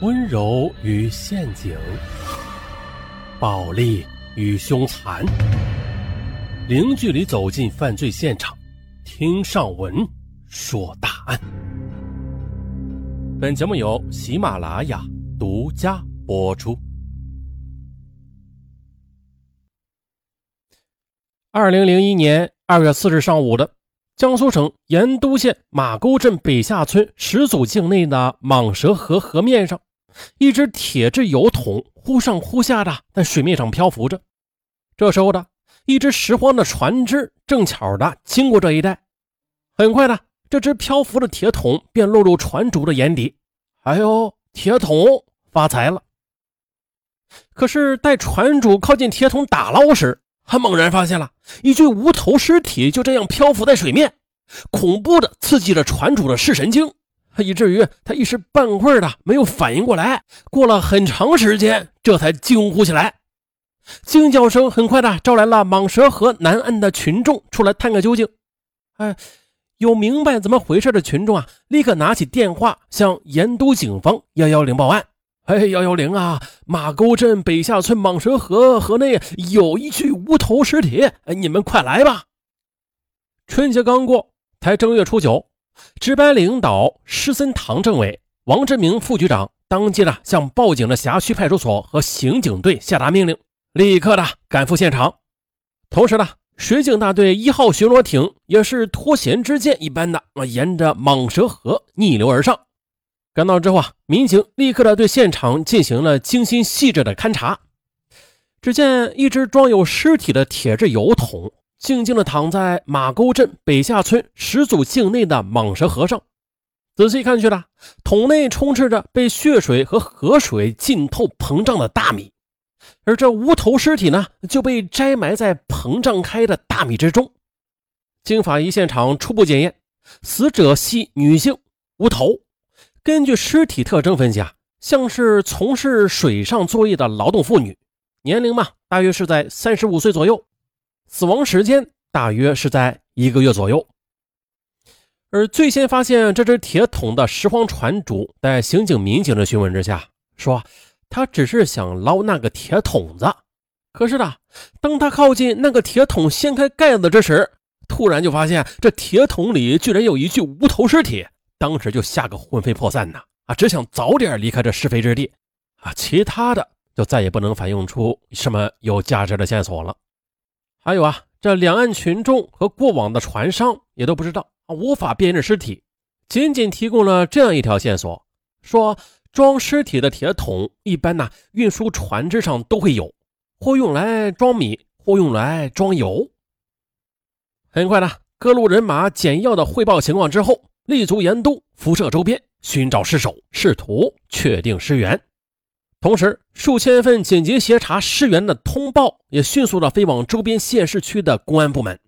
温柔与陷阱，暴力与凶残，零距离走进犯罪现场，听上文说大案。本节目由喜马拉雅独家播出。二零零一年二月四日上午的。江苏省盐都县马沟镇北下村始祖境内的蟒蛇河河面上，一只铁制油桶忽上忽下的在水面上漂浮着。这时候的一只拾荒的船只正巧的经过这一带，很快的，这只漂浮的铁桶便落入船主的眼底。哎呦，铁桶发财了！可是待船主靠近铁桶打捞时，他猛然发现了一具无头尸体，就这样漂浮在水面，恐怖的刺激了船主的视神经，以至于他一时半会儿的没有反应过来。过了很长时间，这才惊呼起来。惊叫声很快的招来了蟒蛇河南岸的群众出来探个究竟。哎，有明白怎么回事的群众啊，立刻拿起电话向盐都警方幺幺零报案。哎，幺幺零啊！马沟镇北下村蟒蛇河河内有一具无头尸体，哎，你们快来吧！春节刚过，才正月初九，值班领导施森堂政委、王志明副局长当即呢向报警的辖区派出所和刑警队下达命令，立刻的赶赴现场。同时呢，水警大队一号巡逻艇也是脱弦之箭一般的啊，沿着蟒蛇河逆流而上。赶到之后啊，民警立刻的对现场进行了精心细致的勘查。只见一只装有尸体的铁制油桶，静静的躺在马沟镇北下村始祖境内的蟒蛇河上。仔细看去了，桶内充斥着被血水和河水浸透膨胀的大米，而这无头尸体呢，就被摘埋在膨胀开的大米之中。经法医现场初步检验，死者系女性，无头。根据尸体特征分析啊，像是从事水上作业的劳动妇女，年龄嘛，大约是在三十五岁左右，死亡时间大约是在一个月左右。而最先发现这只铁桶的拾荒船主，在刑警民警的询问之下，说他只是想捞那个铁桶子。可是呢，当他靠近那个铁桶掀开盖子之时，突然就发现这铁桶里居然有一具无头尸体。当时就吓个魂飞魄散呐！啊，只想早点离开这是非之地啊！其他的就再也不能反映出什么有价值的线索了。还有啊，这两岸群众和过往的船商也都不知道，无法辨认尸体，仅仅提供了这样一条线索：说装尸体的铁桶一般呢，运输船只上都会有，或用来装米，或用来装油。很快呢，各路人马简要的汇报情况之后。立足盐都、辐射周边，寻找尸首，试图确定尸源。同时，数千份紧急协查尸源的通报也迅速的飞往周边县市区的公安部门。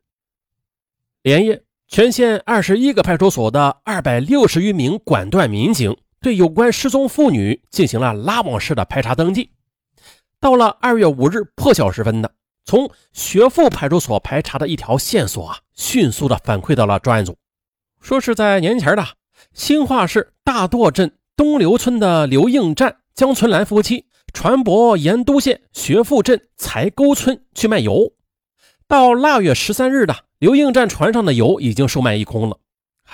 连夜，全县二十一个派出所的二百六十余名管段民警，对有关失踪妇女进行了拉网式的排查登记。到了二月五日破晓时分的，从学富派出所排查的一条线索啊，迅速的反馈到了专案组。说是在年前的兴化市大垛镇东流村的刘应战、江存兰夫妻，船舶盐都县学富镇财沟村去卖油。到腊月十三日的刘应战船上的油已经售卖一空了。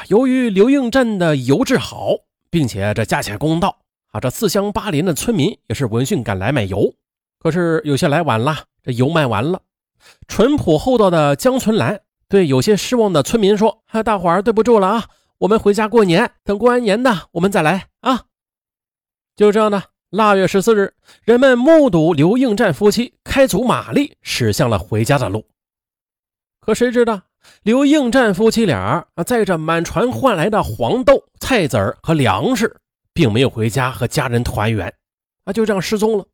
由于刘应战的油质好，并且这价钱公道啊，这四乡八邻的村民也是闻讯赶来买油。可是有些来晚了，这油卖完了。淳朴厚道的江存兰。对有些失望的村民说：“大伙儿对不住了啊，我们回家过年，等过完年呢，我们再来啊。”就这样呢，腊月十四日，人们目睹刘应战夫妻开足马力驶向了回家的路。可谁知道，刘应战夫妻俩啊，载着满船换来的黄豆、菜籽和粮食，并没有回家和家人团圆，啊，就这样失踪了。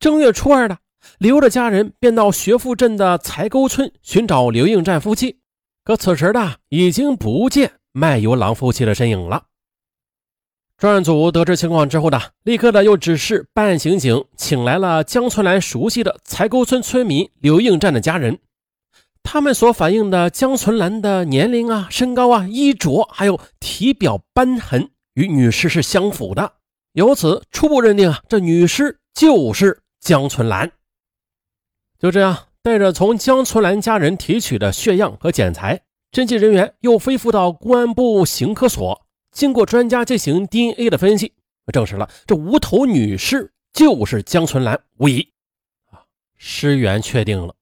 正月初二的。刘的家人便到学富镇的财沟村寻找刘应战夫妻，可此时的已经不见卖油郎夫妻的身影了。专案组得知情况之后呢，立刻的又指示办案刑警请来了江村兰熟悉的财沟村村民刘应战的家人，他们所反映的江存兰的年龄啊、身高啊、衣着还有体表斑痕与女尸是相符的。由此初步认定啊，这女尸就是江存兰。就这样，带着从江存兰家人提取的血样和检材，侦缉人员又飞赴到公安部刑科所，经过专家进行 DNA 的分析，证实了这无头女尸就是江存兰无疑。啊，尸源确定了。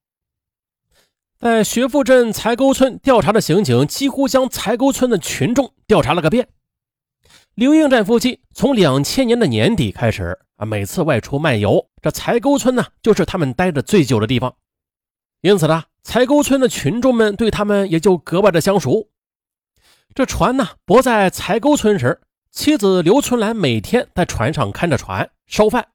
在学富镇柴沟村调查的刑警几乎将柴沟村的群众调查了个遍。刘应战夫妻从两千年的年底开始啊，每次外出漫游，这柴沟村呢，就是他们待的最久的地方。因此呢，柴沟村的群众们对他们也就格外的相熟。这船呢泊在柴沟村时，妻子刘春兰每天在船上看着船烧饭，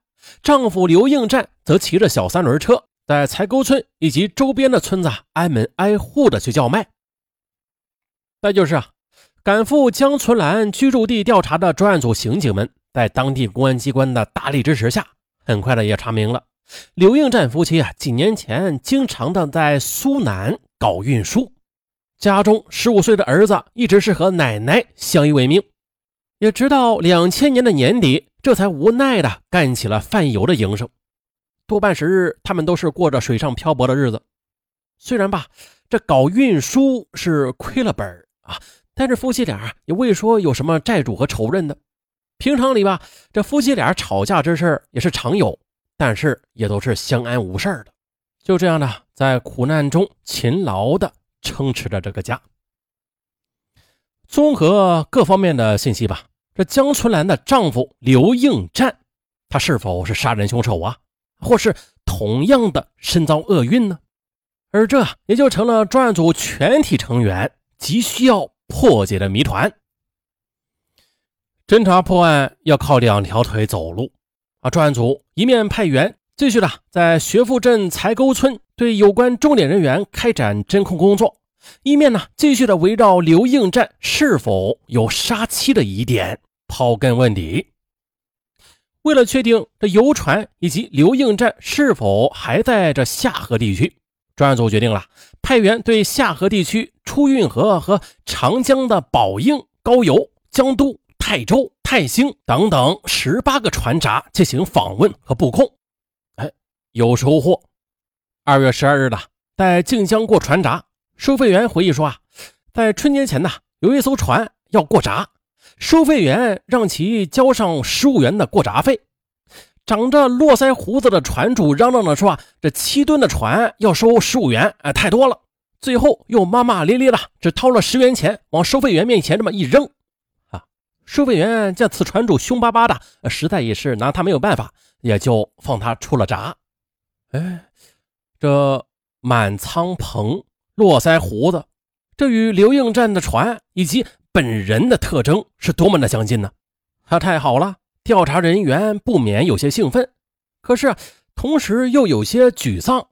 丈夫刘应战则骑着小三轮车，在柴沟村以及周边的村子挨门挨户的去叫卖。再就是啊。赶赴江春兰居住地调查的专案组刑警们，在当地公安机关的大力支持下，很快的也查明了刘应战夫妻啊，几年前经常的在苏南搞运输，家中十五岁的儿子一直是和奶奶相依为命，也直到两千年的年底，这才无奈的干起了贩油的营生，多半时日他们都是过着水上漂泊的日子。虽然吧，这搞运输是亏了本啊。但是夫妻俩也未说有什么债主和仇人的，平常里吧，这夫妻俩吵架之事也是常有，但是也都是相安无事的。就这样的，在苦难中勤劳的撑持着这个家。综合各方面的信息吧，这江春兰的丈夫刘应战，他是否是杀人凶手啊？或是同样的身遭厄运呢？而这也就成了专案组全体成员急需要。破解的谜团，侦查破案要靠两条腿走路啊！专案组一面派员继续的在学富镇柴沟村对有关重点人员开展侦控工作，一面呢继续的围绕刘应战是否有杀妻的疑点刨根问底。为了确定这游船以及刘应战是否还在这下河地区。专案组决定了，派员对下河地区出运河和长江的宝应、高邮、江都、泰州、泰兴等等十八个船闸进行访问和布控。有收获。二月十二日的，在靖江过船闸，收费员回忆说啊，在春节前呢，有一艘船要过闸，收费员让其交上十五元的过闸费。长着络腮胡子的船主嚷嚷着说：“啊，这七吨的船要收十五元，哎，太多了。”最后又骂骂咧咧的，只掏了十元钱往收费员面前这么一扔。啊，收费员见此船主凶巴巴的，实在也是拿他没有办法，也就放他出了闸。哎，这满舱篷、络腮胡子，这与刘应战的船以及本人的特征是多么的相近呢？他太好了。调查人员不免有些兴奋，可是同时又有些沮丧。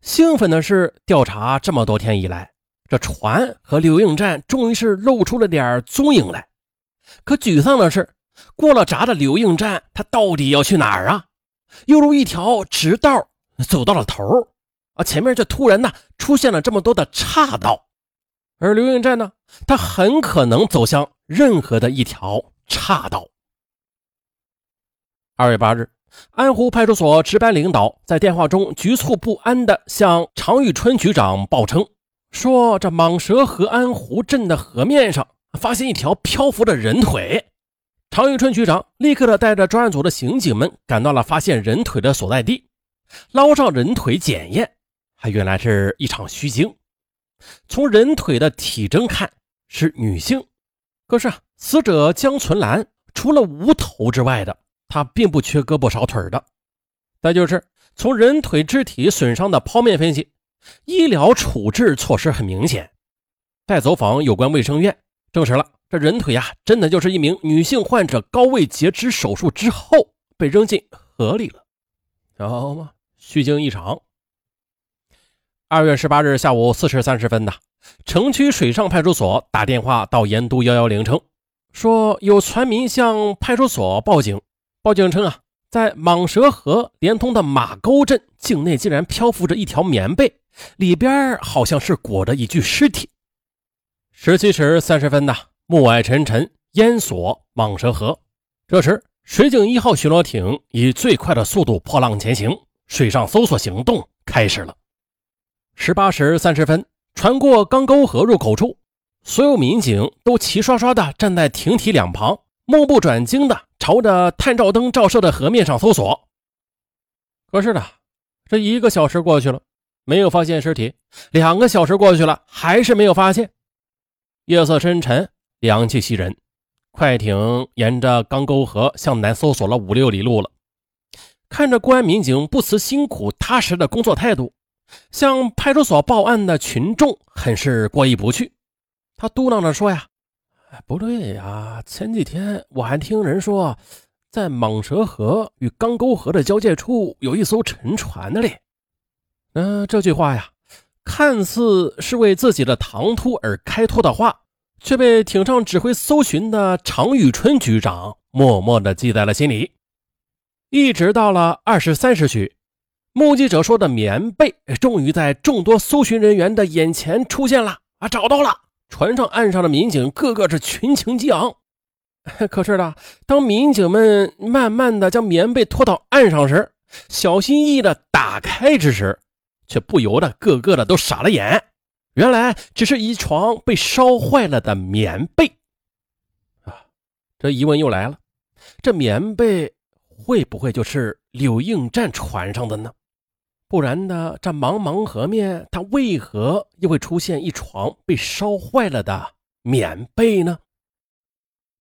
兴奋的是，调查这么多天以来，这船和刘应战终于是露出了点踪影来。可沮丧的是，过了闸的刘应战，他到底要去哪儿啊？犹如一条直道走到了头啊，前面却突然呢出现了这么多的岔道，而刘应战呢，他很可能走向任何的一条岔道。二月八日，安湖派出所值班领导在电话中局促不安地向常玉春局长报称，说这蟒蛇河安湖镇的河面上发现一条漂浮的人腿。常玉春局长立刻的带着专案组的刑警们赶到了发现人腿的所在地，捞上人腿检验，还原来是一场虚惊。从人腿的体征看是女性，可是啊死者江存兰除了无头之外的。她并不缺胳膊少腿的，再就是从人腿肢体损伤的剖面分析，医疗处置措施很明显。再走访有关卫生院，证实了这人腿呀，真的就是一名女性患者高位截肢手术之后被扔进河里了，知道吗？虚惊一场。二月十八日下午四时三十分的，城区水上派出所打电话到盐都幺幺零称，说有船民向派出所报警。报警称啊，在蟒蛇河连通的马沟镇境内，竟然漂浮着一条棉被，里边好像是裹着一具尸体。十七时三十分的，暮霭沉沉，烟锁蟒蛇河。这时，水警一号巡逻艇以最快的速度破浪前行，水上搜索行动开始了。十八时三十分，船过钢沟河入口处，所有民警都齐刷刷地站在艇体两旁，目不转睛地朝着探照灯照射的河面上搜索。可是呢，这一个小时过去了，没有发现尸体；两个小时过去了，还是没有发现。夜色深沉，凉气袭人。快艇沿着钢沟河向南搜索了五六里路了。看着公安民警不辞辛苦、踏实的工作态度，向派出所报案的群众很是过意不去。他嘟囔着说：“呀，不对呀，前几天我还听人说，在蟒蛇河与钢沟河的交界处有一艘沉船的嘞。”嗯，这句话呀，看似是为自己的唐突而开脱的话。却被艇上指挥搜寻的常玉春局长默默地记在了心里。一直到了二十三时许，目击者说的棉被终于在众多搜寻人员的眼前出现了啊！找到了！船上、岸上的民警个个是群情激昂。可是呢，当民警们慢慢的将棉被拖到岸上时，小心翼翼的打开之时，却不由得个个的都傻了眼。原来只是一床被烧坏了的棉被啊！这疑问又来了：这棉被会不会就是柳应战船上的呢？不然呢，这茫茫河面，它为何又会出现一床被烧坏了的棉被呢？